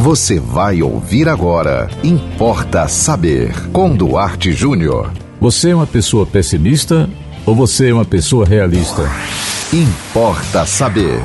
Você vai ouvir agora. Importa saber. Com Duarte Júnior. Você é uma pessoa pessimista ou você é uma pessoa realista? Importa saber.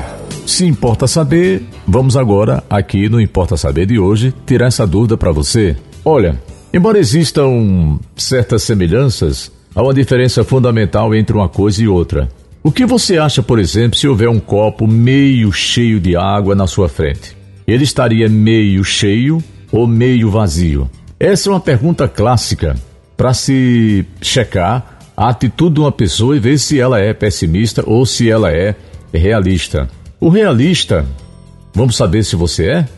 Se importa saber, vamos agora, aqui no Importa Saber de hoje, tirar essa dúvida para você. Olha, embora existam certas semelhanças, há uma diferença fundamental entre uma coisa e outra. O que você acha, por exemplo, se houver um copo meio cheio de água na sua frente? Ele estaria meio cheio ou meio vazio? Essa é uma pergunta clássica para se checar a atitude de uma pessoa e ver se ela é pessimista ou se ela é realista. O realista, vamos saber se você é?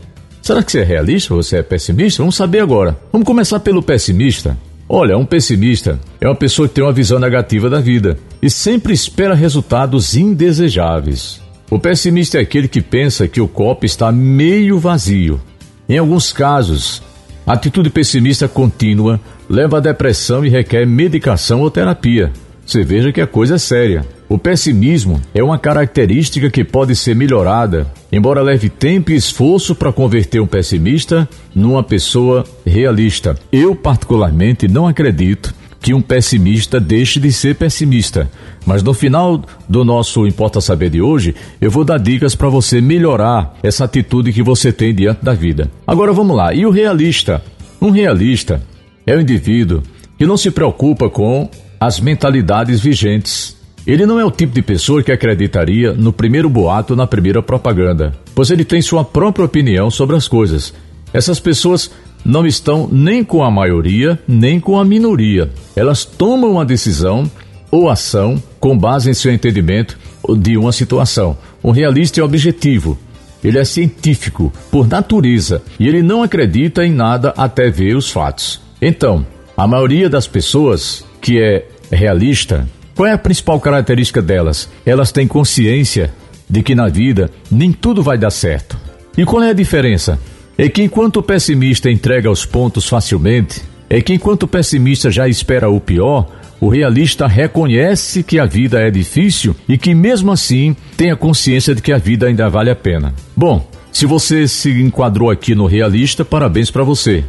Será que você é realista? Você é pessimista? Vamos saber agora. Vamos começar pelo pessimista. Olha, um pessimista é uma pessoa que tem uma visão negativa da vida e sempre espera resultados indesejáveis. O pessimista é aquele que pensa que o copo está meio vazio. Em alguns casos, a atitude pessimista contínua leva à depressão e requer medicação ou terapia. Você veja que a coisa é séria. O pessimismo é uma característica que pode ser melhorada, embora leve tempo e esforço para converter um pessimista numa pessoa realista. Eu, particularmente, não acredito que um pessimista deixe de ser pessimista. Mas no final do nosso Importa Saber de hoje, eu vou dar dicas para você melhorar essa atitude que você tem diante da vida. Agora vamos lá. E o realista? Um realista é o um indivíduo que não se preocupa com as mentalidades vigentes. Ele não é o tipo de pessoa que acreditaria no primeiro boato, na primeira propaganda, pois ele tem sua própria opinião sobre as coisas. Essas pessoas não estão nem com a maioria, nem com a minoria. Elas tomam uma decisão ou ação com base em seu entendimento de uma situação. Um realista é objetivo, ele é científico por natureza e ele não acredita em nada até ver os fatos. Então, a maioria das pessoas que é realista, qual é a principal característica delas? Elas têm consciência de que na vida nem tudo vai dar certo. E qual é a diferença? É que enquanto o pessimista entrega os pontos facilmente, é que enquanto o pessimista já espera o pior, o realista reconhece que a vida é difícil e que mesmo assim tem a consciência de que a vida ainda vale a pena. Bom, se você se enquadrou aqui no realista, parabéns para você.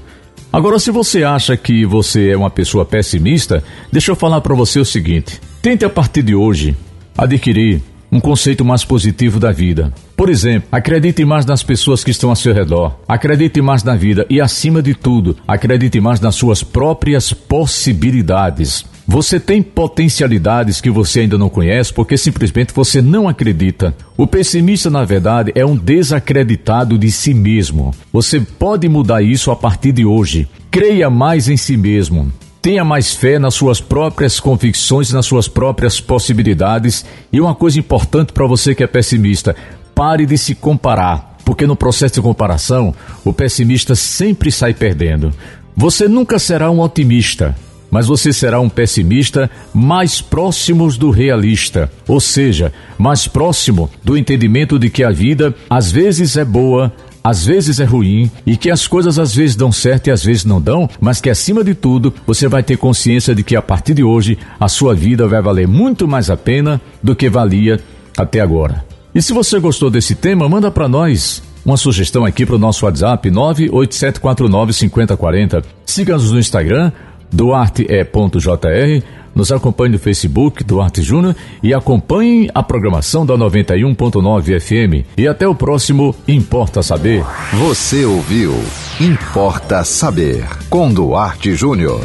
Agora, se você acha que você é uma pessoa pessimista, deixa eu falar para você o seguinte: tente a partir de hoje adquirir um conceito mais positivo da vida. Por exemplo, acredite mais nas pessoas que estão ao seu redor. Acredite mais na vida e, acima de tudo, acredite mais nas suas próprias possibilidades. Você tem potencialidades que você ainda não conhece porque simplesmente você não acredita. O pessimista, na verdade, é um desacreditado de si mesmo. Você pode mudar isso a partir de hoje. Creia mais em si mesmo. Tenha mais fé nas suas próprias convicções, nas suas próprias possibilidades. E uma coisa importante para você que é pessimista: pare de se comparar, porque no processo de comparação, o pessimista sempre sai perdendo. Você nunca será um otimista, mas você será um pessimista mais próximo do realista, ou seja, mais próximo do entendimento de que a vida às vezes é boa, às vezes é ruim e que as coisas às vezes dão certo e às vezes não dão, mas que acima de tudo você vai ter consciência de que a partir de hoje a sua vida vai valer muito mais a pena do que valia até agora. E se você gostou desse tema, manda para nós uma sugestão aqui para o nosso WhatsApp 987495040. Siga-nos no Instagram, duarte.jr nos acompanhe no Facebook Duarte Júnior e acompanhe a programação da 91.9 FM. E até o próximo Importa Saber. Você ouviu Importa Saber com Duarte Júnior.